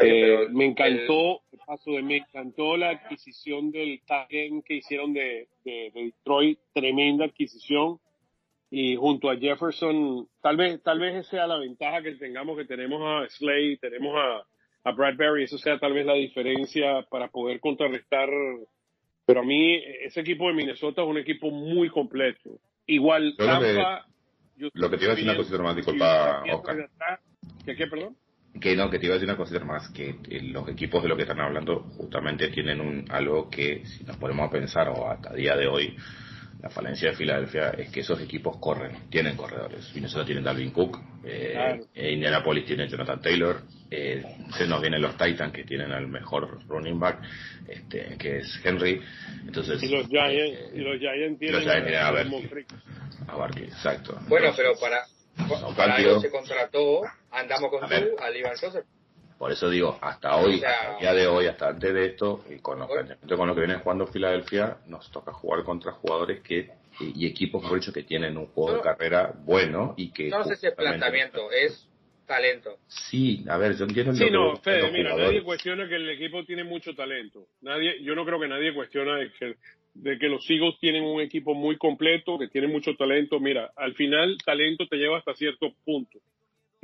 Speaker 1: Eh, me encantó, paso de, me encantó la adquisición del Tagen que hicieron de, de, Detroit, tremenda adquisición. Y junto a Jefferson, tal vez, tal vez esa sea la ventaja que tengamos, que tenemos a Slade, tenemos a, a Bradbury, eso sea tal vez la diferencia para poder contrarrestar. Pero a mí, ese equipo de Minnesota es un equipo muy completo. Igual,
Speaker 3: Tampa, lo que te iba a decir una cosita más, disculpa, Oscar.
Speaker 1: ¿Qué, qué, perdón?
Speaker 3: Que no, que te iba a decir una cosita más, que los equipos de lo que están hablando justamente tienen un algo que si nos ponemos a pensar o hasta día de hoy, la falencia de Filadelfia es que esos equipos corren, tienen corredores. Minnesota tiene Dalvin Cook, eh, e Indianapolis tiene Jonathan Taylor, eh, se nos vienen los Titans que tienen al mejor running back, este, que es Henry. Entonces,
Speaker 1: y los Giants, y los Giants tienen,
Speaker 3: a, ver, a Barkley, exacto.
Speaker 2: Bueno, pero para para algo se contrató, andamos con tú, al Iván Joseph.
Speaker 3: Por eso digo, hasta hoy, hasta el día de hoy, hasta antes de esto, y con, lo, con lo que viene jugando Filadelfia, nos toca jugar contra jugadores que y equipos, por hecho, que tienen un juego de carrera bueno y que...
Speaker 2: No sé si es planteamiento, es talento.
Speaker 3: Sí, a ver, yo entiendo
Speaker 1: Sí, no, Fede, mira, nadie cuestiona que el equipo tiene mucho talento. Nadie, yo no creo que nadie cuestiona de que, de que los Eagles tienen un equipo muy completo, que tiene mucho talento. Mira, al final, talento te lleva hasta cierto punto.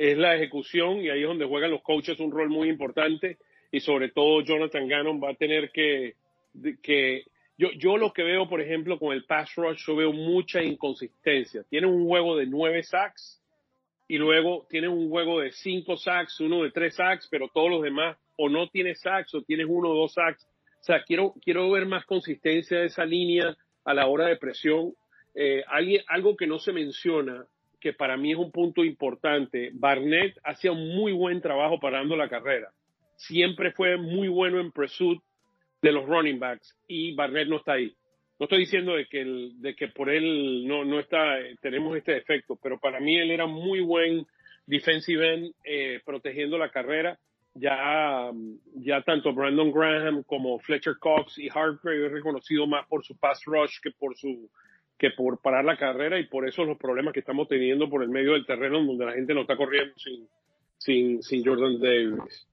Speaker 1: Es la ejecución y ahí es donde juegan los coaches un rol muy importante y sobre todo Jonathan Gannon va a tener que, que yo, yo lo que veo, por ejemplo, con el pass rush, yo veo mucha inconsistencia. Tiene un juego de nueve sacks y luego tiene un juego de cinco sacks, uno de tres sacks, pero todos los demás o no tiene sacks o tienes uno o dos sacks. O sea, quiero, quiero ver más consistencia de esa línea a la hora de presión. Eh, algo que no se menciona, que para mí es un punto importante, Barnett hacía un muy buen trabajo parando la carrera. Siempre fue muy bueno en pursuit de los running backs y Barnett no está ahí no estoy diciendo de que, el, de que por él no, no está, tenemos este defecto, pero para mí él era muy buen defensive end eh, protegiendo la carrera. Ya, ya tanto Brandon Graham como Fletcher Cox y Hargrave he reconocido más por su pass rush que por su que por parar la carrera y por eso los problemas que estamos teniendo por el medio del terreno donde la gente no está corriendo sin, sin, sin Jordan Davis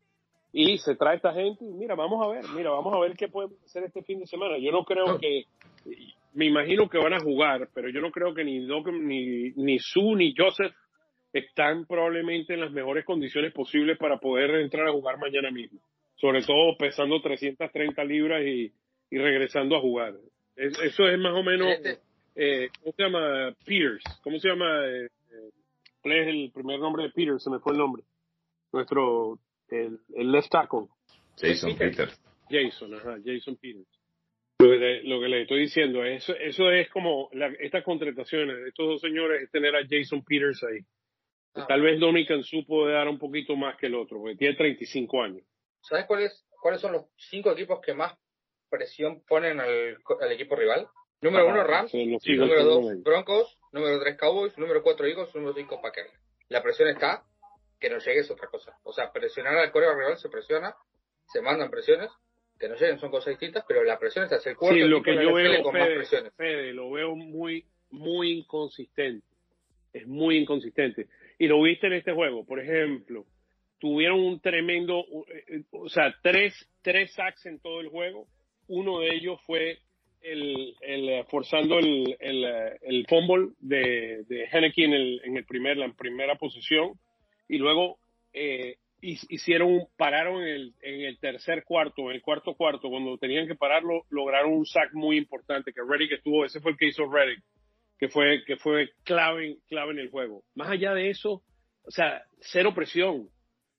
Speaker 1: y se trae esta gente y mira, vamos a ver, mira, vamos a ver qué puede hacer este fin de semana. Yo no creo que, me imagino que van a jugar, pero yo no creo que ni Doc, ni, ni Sue, ni Joseph están probablemente en las mejores condiciones posibles para poder entrar a jugar mañana mismo. Sobre todo pesando 330 libras y, y regresando a jugar. eso es más o menos, este eh, ¿cómo se llama? Peters. ¿Cómo se llama? Eh, ¿Cuál es el primer nombre de Peters? Se me fue el nombre. Nuestro el, el left tackle.
Speaker 3: Jason Peters.
Speaker 1: Jason, ajá, Jason Peters. Lo que, lo que le estoy diciendo, eso, eso es como la, estas contrataciones de estos dos señores es tener a Jason Peters ahí. Ah. Tal vez Dominican Su puede dar un poquito más que el otro, porque tiene 35 años.
Speaker 2: ¿Sabes cuáles cuáles son los cinco equipos que más presión ponen al, al equipo rival? Número uno, Rams. número dos, Broncos. Número tres, Cowboys. Número cuatro, Eagles. Número cinco, Packers. La presión está que no llegue es otra cosa. O sea, presionar al coreo rival se presiona, se mandan presiones, que no lleguen son cosas distintas, pero la presión está hacia el cuerpo.
Speaker 1: Sí, lo que yo veo, con Fede, lo veo muy, muy inconsistente. Es muy inconsistente. Y lo viste en este juego, por ejemplo, tuvieron un tremendo, eh, o sea, tres, tres sacks en todo el juego. Uno de ellos fue el, eh, forzando el, eh, el fumble de, de en el, en el primer, la primera posición y luego eh, hicieron, pararon en el, en el tercer cuarto, en el cuarto cuarto, cuando tenían que pararlo, lograron un sack muy importante, que Reddick estuvo, ese fue el que hizo Reddick, que fue, que fue clave, clave en el juego. Más allá de eso, o sea, cero presión.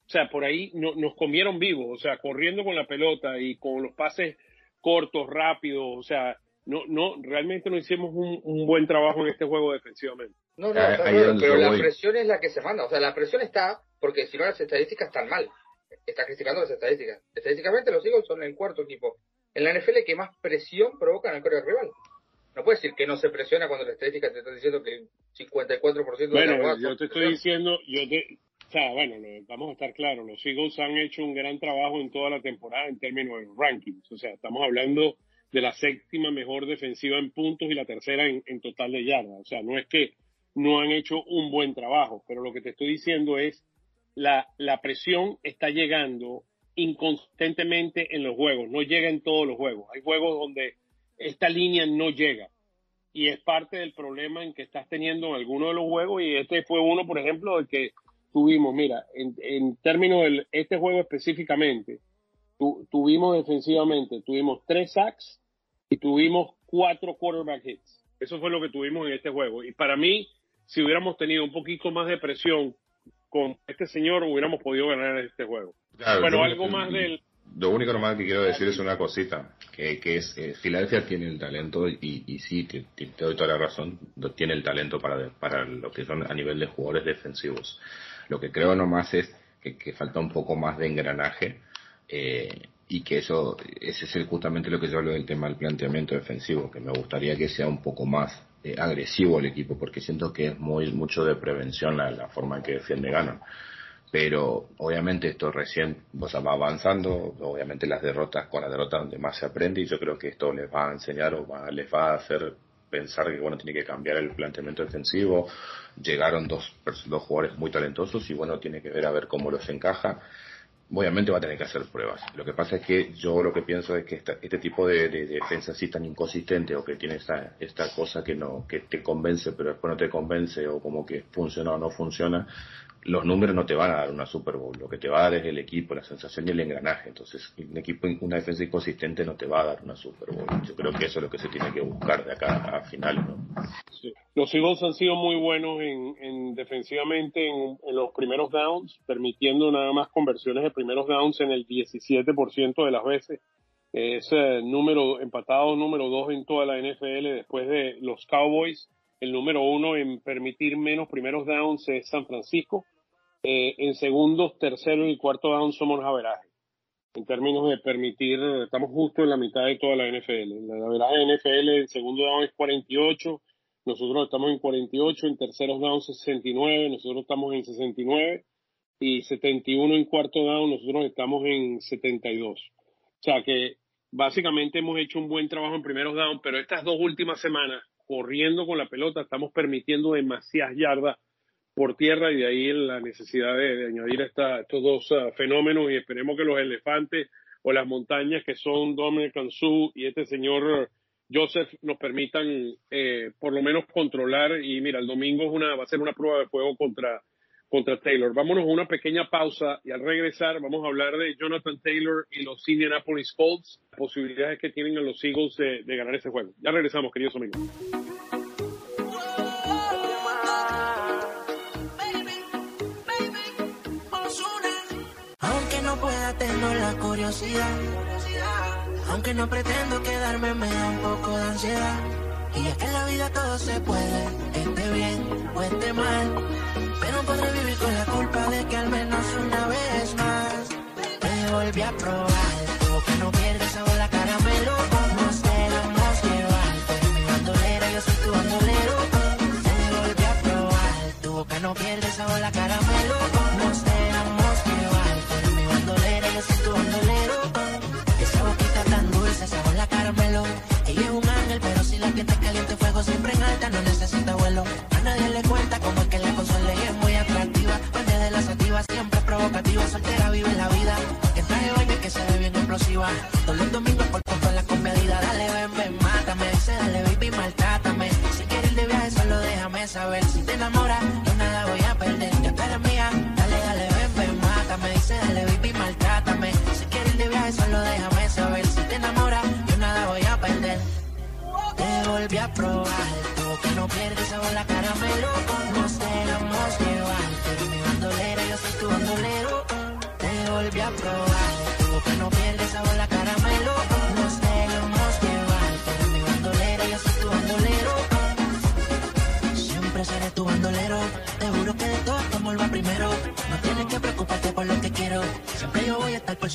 Speaker 1: O sea, por ahí no, nos comieron vivos, o sea, corriendo con la pelota y con los pases cortos, rápidos, o sea, no, no, realmente no hicimos un, un buen trabajo en este juego defensivamente.
Speaker 2: No, no, pero la presión es la que se manda. O sea, la presión está porque si no las estadísticas están mal. Está criticando las estadísticas. Estadísticamente los Eagles son el cuarto equipo en la NFL que más presión provocan al coreo rival. No puedes decir que no se presiona cuando la estadística te está diciendo que el 54% de
Speaker 1: Bueno, yo te estoy diciendo, yo te, o sea, bueno, vamos a estar claros, los Eagles han hecho un gran trabajo en toda la temporada en términos de rankings. O sea, estamos hablando de la séptima mejor defensiva en puntos y la tercera en, en total de yardas. O sea, no es que no han hecho un buen trabajo. Pero lo que te estoy diciendo es, la, la presión está llegando inconsistentemente en los juegos, no llega en todos los juegos. Hay juegos donde esta línea no llega. Y es parte del problema en que estás teniendo en alguno de los juegos. Y este fue uno, por ejemplo, de que tuvimos, mira, en, en términos de este juego específicamente, tuvimos defensivamente, tuvimos tres sacks y tuvimos cuatro quarterback hits. Eso fue lo que tuvimos en este juego. Y para mí, si hubiéramos tenido un poquito más de presión con este señor, hubiéramos podido ganar este juego. Pero algo más del...
Speaker 3: Lo único nomás que quiero decir es una cosita, que, que es, eh, Filadelfia tiene el talento y, y sí, te, doy toda la razón, tiene el talento para, para lo que son a nivel de jugadores defensivos. Lo que creo nomás es que, que falta un poco más de engranaje eh, y que eso, ese es justamente lo que yo hablo del tema del planteamiento defensivo, que me gustaría que sea un poco más eh, agresivo el equipo, porque siento que es muy mucho de prevención la, la forma en que defiende Gano. Pero obviamente esto recién o sea, va avanzando, obviamente las derrotas con la derrota donde más se aprende y yo creo que esto les va a enseñar o va, les va a hacer pensar que bueno tiene que cambiar el planteamiento defensivo. Llegaron dos, dos jugadores muy talentosos y bueno tiene que ver a ver cómo los encaja. Obviamente va a tener que hacer pruebas. Lo que pasa es que yo lo que pienso es que este tipo de, defensa así tan inconsistente o que tiene esta, esta cosa que no que te convence pero después no te convence o como que funciona o no funciona, los números no te van a dar una Super Bowl, lo que te va a dar es el equipo, la sensación y el engranaje. Entonces, un equipo, una defensa inconsistente no te va a dar una Super Bowl. Yo creo que eso es lo que se tiene que buscar de acá a finales. ¿no?
Speaker 1: Los Eagles han sido muy buenos en, defensivamente en, los primeros downs, permitiendo nada más conversiones de primeros downs en el 17% de las veces. Es número empatado número dos en toda la NFL después de los Cowboys el número uno en permitir menos primeros downs es San Francisco. Eh, en segundos, tercero y cuarto down somos averaje. En términos de permitir, estamos justo en la mitad de toda la NFL. La averaje de NFL en segundo down es 48, nosotros estamos en 48, en terceros down 69, nosotros estamos en 69 y 71 en cuarto down, nosotros estamos en 72. O sea que básicamente hemos hecho un buen trabajo en primeros down, pero estas dos últimas semanas corriendo con la pelota, estamos permitiendo demasiadas yardas por tierra y de ahí la necesidad de, añadir esta, estos dos ah, fenómenos y esperemos que los elefantes o las montañas que son Dominic Sue y este señor Joseph nos permitan eh, por lo menos controlar y mira, el domingo es una, va a ser una prueba de fuego contra contra Taylor. Vámonos a una pequeña pausa y al regresar vamos a hablar de Jonathan Taylor y los Indianapolis Colts, posibilidades que tienen a los Eagles de, de ganar ese juego. Ya regresamos, queridos amigos.
Speaker 4: Pueda, tengo la curiosidad. Aunque no pretendo quedarme, me da un poco de ansiedad. Y es que en la vida todo se puede, esté bien o esté mal. Pero podré vivir con la culpa de que al menos una vez más te volví a probar. Tú que no pierdes sabor la caramelo, nos dejamos llevar. Tú eres mi bandolera, yo soy tu bandolero. Te volví a probar. Tú que no pierdes sabor la caramelo, saber. Si te enamoras, yo nada voy a perder. Ya tú eres mía. Dale, dale, ven, ven, mátame. Dice, dale, baby, maltrátame. Si quieres de viaje, solo déjame saber. Si te enamoras, yo nada voy a perder. Te volví a probar. Tú que no pierdes sabor la caramelo.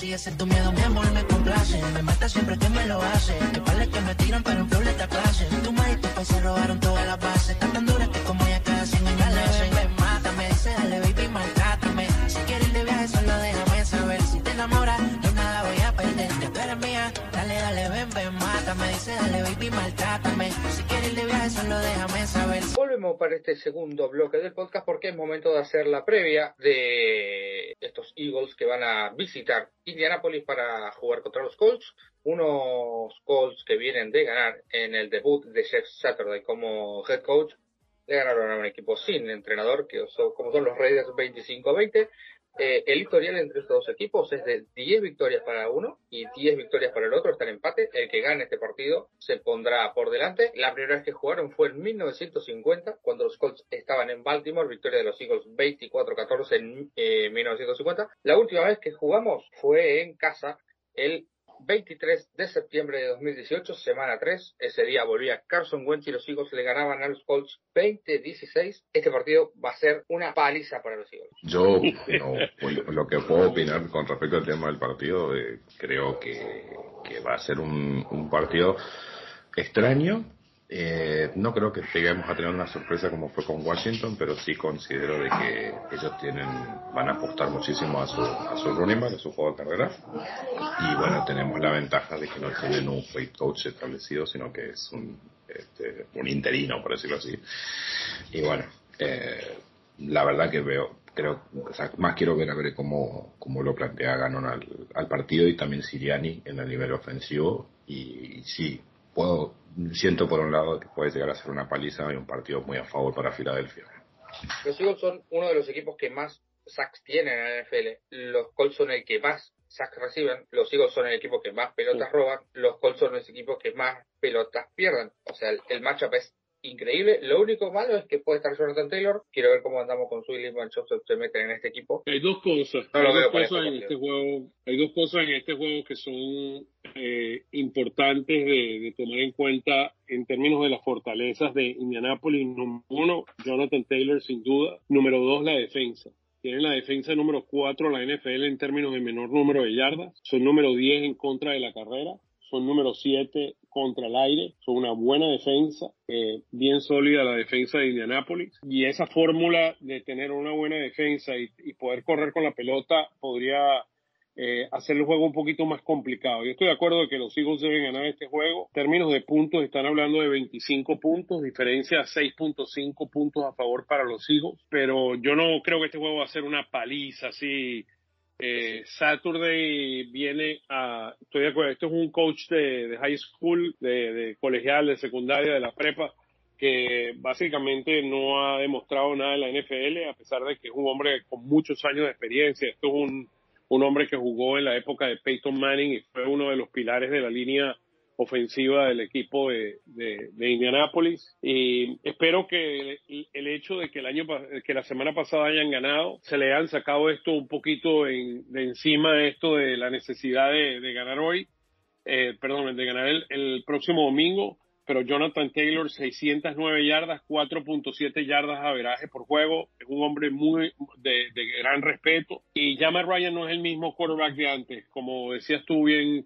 Speaker 4: Voy a estar por si ese es tu miedo. Mi amor me complace. Me mata siempre que me lo hace. Que vale que me tiran, pero en flow esta clase. Tu madre y tu país se robaron todas las bases. Están tan duras que como ya cada cien años le hacen. Mátame, dice dale baby, maltrátame. Si quieres ir de viaje, solo déjame saber. Si te enamoras, yo nada voy a perder. Que tú eres mía, dale, dale, ven, ven, mátame. Dice dale baby, maltrátame. Si quieres ir de viaje, solo déjame saber.
Speaker 2: Volvemos para este segundo bloque del podcast porque es momento de hacer la previa de estos Eagles que van a visitar Indianapolis para jugar contra los Colts. Unos Colts que vienen de ganar en el debut de Jeff Saturday como head coach. Le ganaron a un equipo sin entrenador, que son, como son los Raiders 25-20. Eh, el historial entre estos dos equipos es de 10 victorias para uno y 10 victorias para el otro, está en empate. El que gane este partido se pondrá por delante. La primera vez que jugaron fue en 1950, cuando los Colts estaban en Baltimore, victoria de los Eagles 24-14 en eh, 1950. La última vez que jugamos fue en casa el 23 de septiembre de 2018, semana 3. Ese día volvía Carson Wentz y los Eagles le ganaban a los Colts 20-16. Este partido va a ser una paliza para los Eagles.
Speaker 3: Yo no, lo que puedo opinar con respecto al tema del partido, eh, creo que, va a ser un partido extraño, eh, no creo que lleguemos a tener una sorpresa como fue con Washington, pero sí considero de que ellos tienen, van a apostar muchísimo a su, a su running a su juego de carrera. Y bueno, tenemos la ventaja de que no tienen un head coach establecido, sino que es un, este, un interino, por decirlo así. Y bueno, eh, la verdad que veo, creo, más quiero ver a ver cómo, cómo lo plantea Ganon al, al, partido y también Siriani en el nivel ofensivo. Y, sí, puedo, siento por un lado que puede llegar a ser una paliza y un partido muy a favor para Filadelfia.
Speaker 2: Los Eagles son uno de los equipos que más sacks tienen en la NFL. Los Colts son el que más sacks reciben. Los Eagles son el equipo que más pelotas roban. Los Colts son los equipos que más pelotas pierden. O sea, el, el matchup es increíble. Lo único malo es que puede estar Jonathan Taylor. Quiero ver cómo andamos con su y se meten en este equipo.
Speaker 1: Hay dos cosas. hay, dos cosas en este juego, hay dos cosas en este juego que son eh, importantes de, de, tomar en cuenta en términos de las fortalezas de Indianapolis. Número uno, Jonathan Taylor sin duda. Número dos, la defensa. Tienen la defensa número cuatro la NFL en términos de menor número de yardas. Son número 10 en contra de la carrera son número 7 contra el aire, son una buena defensa, eh, bien sólida la defensa de Indianápolis. Y esa fórmula de tener una buena defensa y, poder correr con la pelota podría eh, hacer el juego un poquito más complicado. Yo estoy de acuerdo de que los Eagles deben ganar este juego. En términos de puntos, están hablando de 25 puntos, diferencia a 6.5 puntos a favor para los Eagles. Pero yo no creo que este juego va a ser una paliza así eh, Saturday viene a, estoy de acuerdo, esto es un coach de, high school, de, colegial, de secundaria, de la prepa, que básicamente no ha demostrado nada en la NFL, a pesar de que es un hombre con muchos años de experiencia. Esto es un, un hombre que jugó en la época de Peyton Manning y fue uno de los pilares de la línea ofensiva del equipo de, de, de Indianápolis. Y espero que el, hecho de que el año que la semana pasada hayan ganado se le han sacado esto un poquito de encima esto de la necesidad de, de ganar hoy eh, perdón de ganar el, el próximo domingo pero Jonathan Taylor 609 yardas, 4.7 yardas a veraje por juego, es un hombre muy de, gran respeto. Y Jamar Ryan no es el mismo quarterback de antes, como decías tú bien,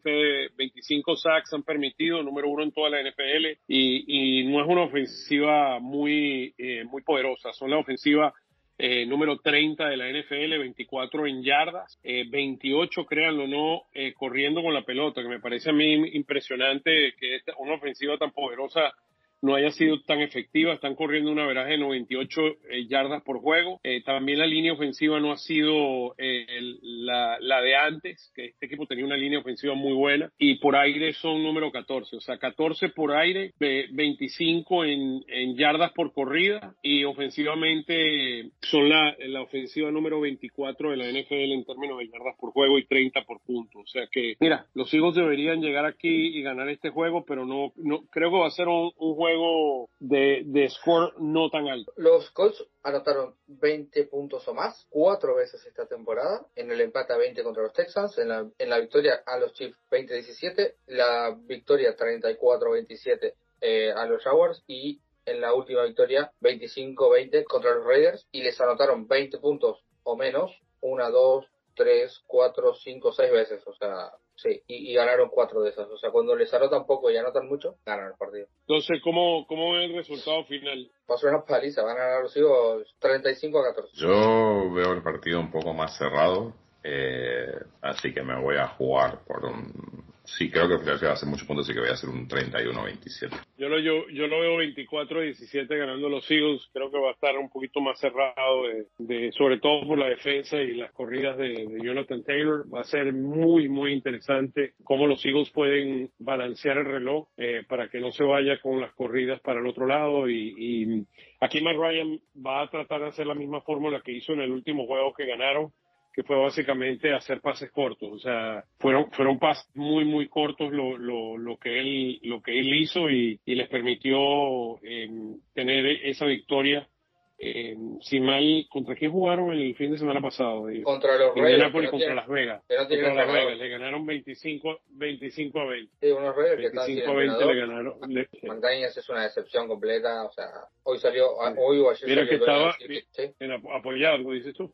Speaker 1: 25 sacks han permitido, número uno en toda la NFL y, y no es una ofensiva muy, eh, muy poderosa, son la ofensiva eh, número 30 de la NFL, 24 en yardas, eh, 28, créanlo o no, eh, corriendo con la pelota, que me parece a mí impresionante que esta, una ofensiva tan poderosa no haya sido tan efectiva. Están corriendo una veraje de 98 eh, yardas por juego. Eh, también la línea ofensiva no ha sido eh, la, la, de antes, que este equipo tenía una línea ofensiva muy buena. Y por aire son número 14, o sea, 14 por aire, 25 en, en yardas por corrida y ofensivamente son la, la ofensiva número 24 de la NFL en términos de yardas por juego y 30 por punto. O sea que, mira, los Eagles deberían llegar aquí y ganar este juego, pero no, no creo que va a ser un, un juego juego de, de score no tan alto.
Speaker 2: Los Colts anotaron 20 puntos o más cuatro veces esta temporada, en el empate a 20 contra los Texans, en la, en la victoria a los Chiefs 20-17, la victoria 34-27 eh, a los Jaguars y en la última victoria 25-20 contra los Raiders y les anotaron 20 puntos o menos, una, dos, tres, cuatro, cinco, seis veces, o sea, Sí, y, ganaron cuatro de esas. O sea, cuando les anotan poco y anotan mucho, ganan el partido.
Speaker 1: Entonces, ¿cómo, cómo es el resultado final?
Speaker 2: Pasó una paliza, van a ganar los hijos 35 a 14.
Speaker 3: Yo veo el partido un poco más cerrado, eh, así que me voy a jugar por un Sí, creo que va a hacer muchos puntos, así que voy a hacer un 31-27.
Speaker 1: Yo lo, yo, yo lo veo 24-17 ganando los Eagles. Creo que va a estar un poquito más cerrado, de, sobre todo por la defensa y las corridas de, Jonathan Taylor. Va a ser muy, muy interesante cómo los Eagles pueden balancear el reloj eh, para que no se vaya con las corridas para el otro lado. Y, y aquí Matt Ryan va a tratar de hacer la misma fórmula que hizo en el último juego que ganaron que fue básicamente hacer pases cortos. O sea, fueron, fueron pases muy, muy cortos lo, lo, lo que él, lo que él hizo y, y les permitió eh, tener esa victoria. Eh, si mal, ¿contra quién jugaron el fin de semana pasado?
Speaker 2: Contra los Raiders.
Speaker 1: contra Las Vegas. contra Las Vegas. Le ganaron 25, 25 a 20.
Speaker 2: Sí, unos Raiders
Speaker 1: 25 a 20 le ganaron. Le,
Speaker 2: es una decepción completa. O sea, hoy salió, hoy o ayer
Speaker 1: Mira
Speaker 2: salió
Speaker 1: que estaba que, sí. en apoyado, dices tú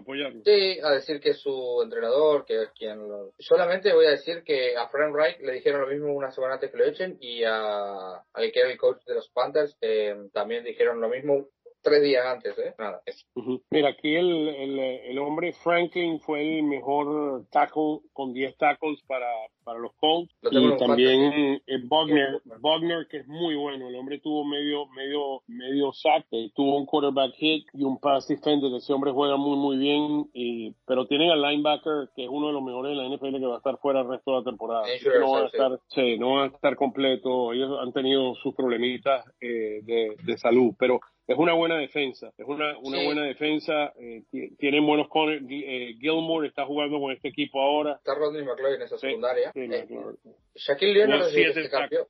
Speaker 1: apoyarlo.
Speaker 2: Sí, a decir que es su entrenador, que es quien lo... Solamente voy a decir que a Frank Wright le dijeron lo mismo una semana antes que lo echen y a, al que era el coach de los Panthers eh, también dijeron lo mismo tres días antes, ¿eh? Nada.
Speaker 1: Mira, aquí el, el, el, hombre Franklin fue el mejor tackle con 10 tackles para, para los Colts. Y también Bogner, Bogner, que es muy bueno. El hombre tuvo medio, medio, medio sack, eh, tuvo un quarterback hit y un pass defender. Ese hombre juega muy, muy bien. Y, pero tienen al linebacker, que es uno de los mejores de la NFL, que va a estar fuera el resto de la temporada. No va a estar, sí, no va a estar completo. Ellos han tenido sus problemitas eh, de, de salud, pero es una buena defensa, es una, una buena defensa, eh, tienen buenos corners, eh, Gilmore está jugando con este equipo ahora.
Speaker 2: Está Rodney McLeod en esa secundaria. Eh, Shaquille Leonard desde que se cambió,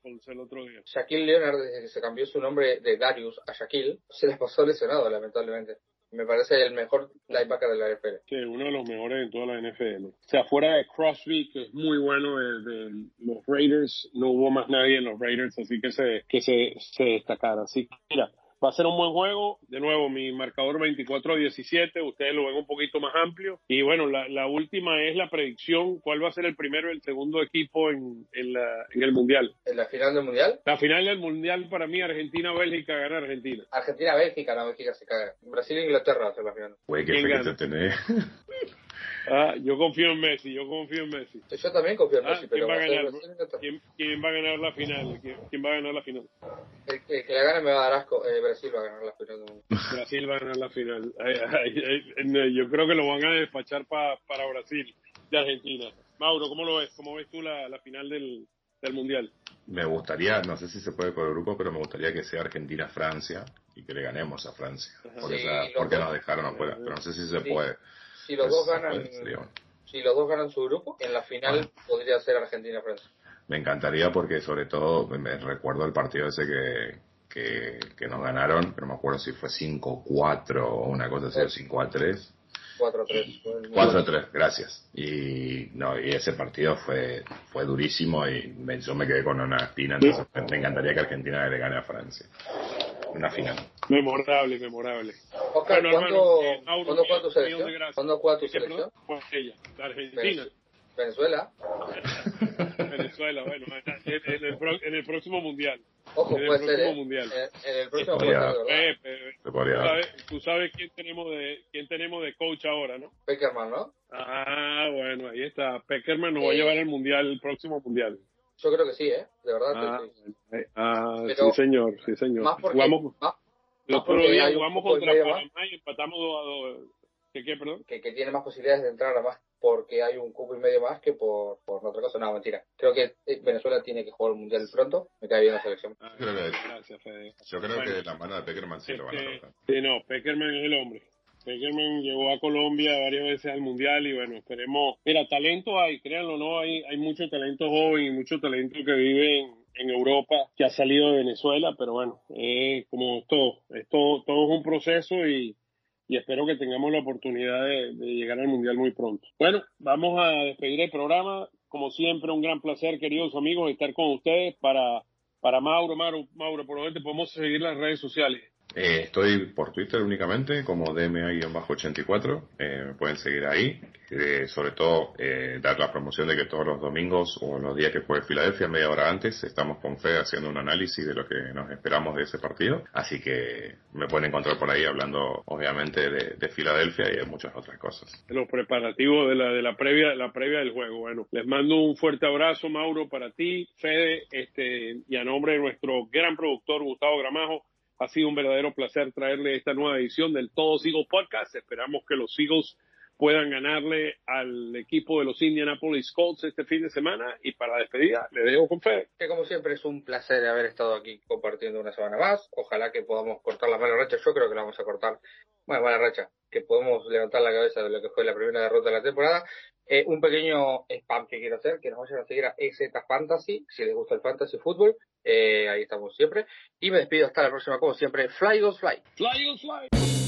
Speaker 2: Shaquille Leonard desde que se cambió su nombre de Darius a Shaquille, se les pasó lesionado lamentablemente. Me parece el mejor linebacker de la NFL.
Speaker 1: Sí, uno de los mejores en toda la NFL. O sea, fuera de Crosby, que es muy bueno de, los Raiders, no hubo más nadie en los Raiders, así que se, que se, se destacara. Así que, mira, Va a ser un buen juego. De nuevo, mi marcador 24-17. Ustedes lo ven un poquito más amplio. Y bueno, la, la, última es la predicción. ¿Cuál va a ser el primero y el segundo equipo en, en, la, en el Mundial?
Speaker 2: ¿En la final del Mundial?
Speaker 1: La final del Mundial para mí, Argentina-Bélgica gana Argentina.
Speaker 2: Argentina-Bélgica, no, Bélgica se cae. Brasil-Inglaterra ser la final.
Speaker 3: Güey, qué fe te tenés.
Speaker 1: Ah, yo confío en Messi, yo confío en Messi.
Speaker 2: Yo también confío en ah, Messi, pero
Speaker 1: ¿quién va, a ganar? ¿Quién, ¿Quién, va a ganar la final? ¿Quién, va a ganar la final?
Speaker 2: El, que la gane me va a dar asco. Eh, Brasil va a ganar la final.
Speaker 1: Brasil va a ganar la final. yo creo que lo van a despachar pa, para Brasil de Argentina. Mauro, ¿cómo lo ves? ¿Cómo ves tú la, la final del, del Mundial?
Speaker 3: Me gustaría, no sé si se puede por el grupo, pero me gustaría que sea Argentina-Francia y que le ganemos a Francia. Porque, sí, porque nos dejaron afuera, pero no sé si se puede
Speaker 2: si los dos ganan si los dos ganan su grupo, en la final podría ser Argentina-Francia.
Speaker 3: Me encantaría porque sobre todo me recuerdo el partido ese que, que, que nos ganaron, pero me acuerdo si fue 5-4 o una cosa así, 5-3.
Speaker 2: 4-3.
Speaker 3: 4-3, gracias. Y no, y ese partido fue fue durísimo y me, yo me quedé con una espina, entonces me encantaría que Argentina le gane a Francia una final.
Speaker 1: Memorable, memorable.
Speaker 2: Oscar, bueno, ¿cuándo, eh, ¿cuándo juega tu selección? ¿Cuándo juega tu selección?
Speaker 1: Pues ella, la Argentina.
Speaker 2: Venezuela.
Speaker 1: Venezuela, bueno, en el, en el próximo mundial.
Speaker 2: Ojo,
Speaker 1: en
Speaker 2: el puede
Speaker 1: próximo
Speaker 2: ser, ¿eh?
Speaker 1: mundial.
Speaker 2: En, el próximo mundial,
Speaker 1: eh, eh, ¿tú, sabes, tú sabes quién tenemos de quién tenemos de coach ahora, ¿no?
Speaker 2: Peckerman, ¿no?
Speaker 1: Ah, bueno, ahí está. Peckerman nos va a llevar al mundial, el próximo mundial.
Speaker 2: Yo creo que sí, ¿eh? De verdad.
Speaker 1: Ah, sí. ah sí, señor, sí, señor.
Speaker 2: Más porque, jugamos,
Speaker 1: más, el otro día jugamos contra Panamá y empatamos 2 a 2. ¿Qué, qué, perdón?
Speaker 2: Que, que, tiene más posibilidades de entrar a más porque hay un cupo y medio más que por, por otra cosa. No, mentira. Creo que eh, Venezuela tiene que jugar el Mundial pronto. Me cae bien la selección.
Speaker 3: Ah, creo que, Gracias, Fede. Yo creo bueno, que la mano de Peckerman sí lo van a
Speaker 1: este, tocar. Sí, no, Peckerman es el hombre. Peckerman llegó a Colombia varias veces al Mundial y bueno, esperemos. Mira, talento hay, créanlo no, hay, hay mucho talento joven y mucho talento que vive en, Europa que ha salido de Venezuela, pero bueno, es como todo, es todo, todo es un proceso y, y espero que tengamos la oportunidad de, llegar al Mundial muy pronto. Bueno, vamos a despedir el programa. Como siempre, un gran placer, queridos amigos, estar con ustedes para, para Mauro, Mauro, Mauro, por donde te podemos seguir las redes sociales.
Speaker 3: Eh, estoy por Twitter únicamente como DMA-84. Eh, me pueden seguir ahí. Eh, sobre todo, eh, dar la promoción de que todos los domingos o los días que juegue Filadelfia, media hora antes, estamos con Fe haciendo un análisis de lo que nos esperamos de ese partido. Así que me pueden encontrar por ahí hablando, obviamente, de, de Filadelfia y de muchas otras cosas.
Speaker 1: Los preparativos de la, de la previa, la previa del juego. Bueno, les mando un fuerte abrazo, Mauro, para ti, Fede, este, y a nombre de nuestro gran productor, Gustavo Gramajo ha sido un verdadero placer traerle esta nueva edición del Todos Eagles Podcast. Esperamos que los Eagles puedan ganarle al equipo de los Indianapolis Colts este fin de semana. Y para despedida, le dejo con fe.
Speaker 2: Que como siempre es un placer haber estado aquí compartiendo una semana más. Ojalá que podamos cortar la mala racha. Yo creo que la vamos a cortar. Bueno, mala racha. Que podemos levantar la cabeza de lo que fue la primera derrota de la temporada. Eh, un pequeño spam que quiero hacer, que nos vayan a seguir a EZ Fantasy, si les gusta el fantasy fútbol, eh, ahí estamos siempre. Y me despido hasta la próxima, como siempre, Fly Goes Fly.
Speaker 1: Fly Goes Fly.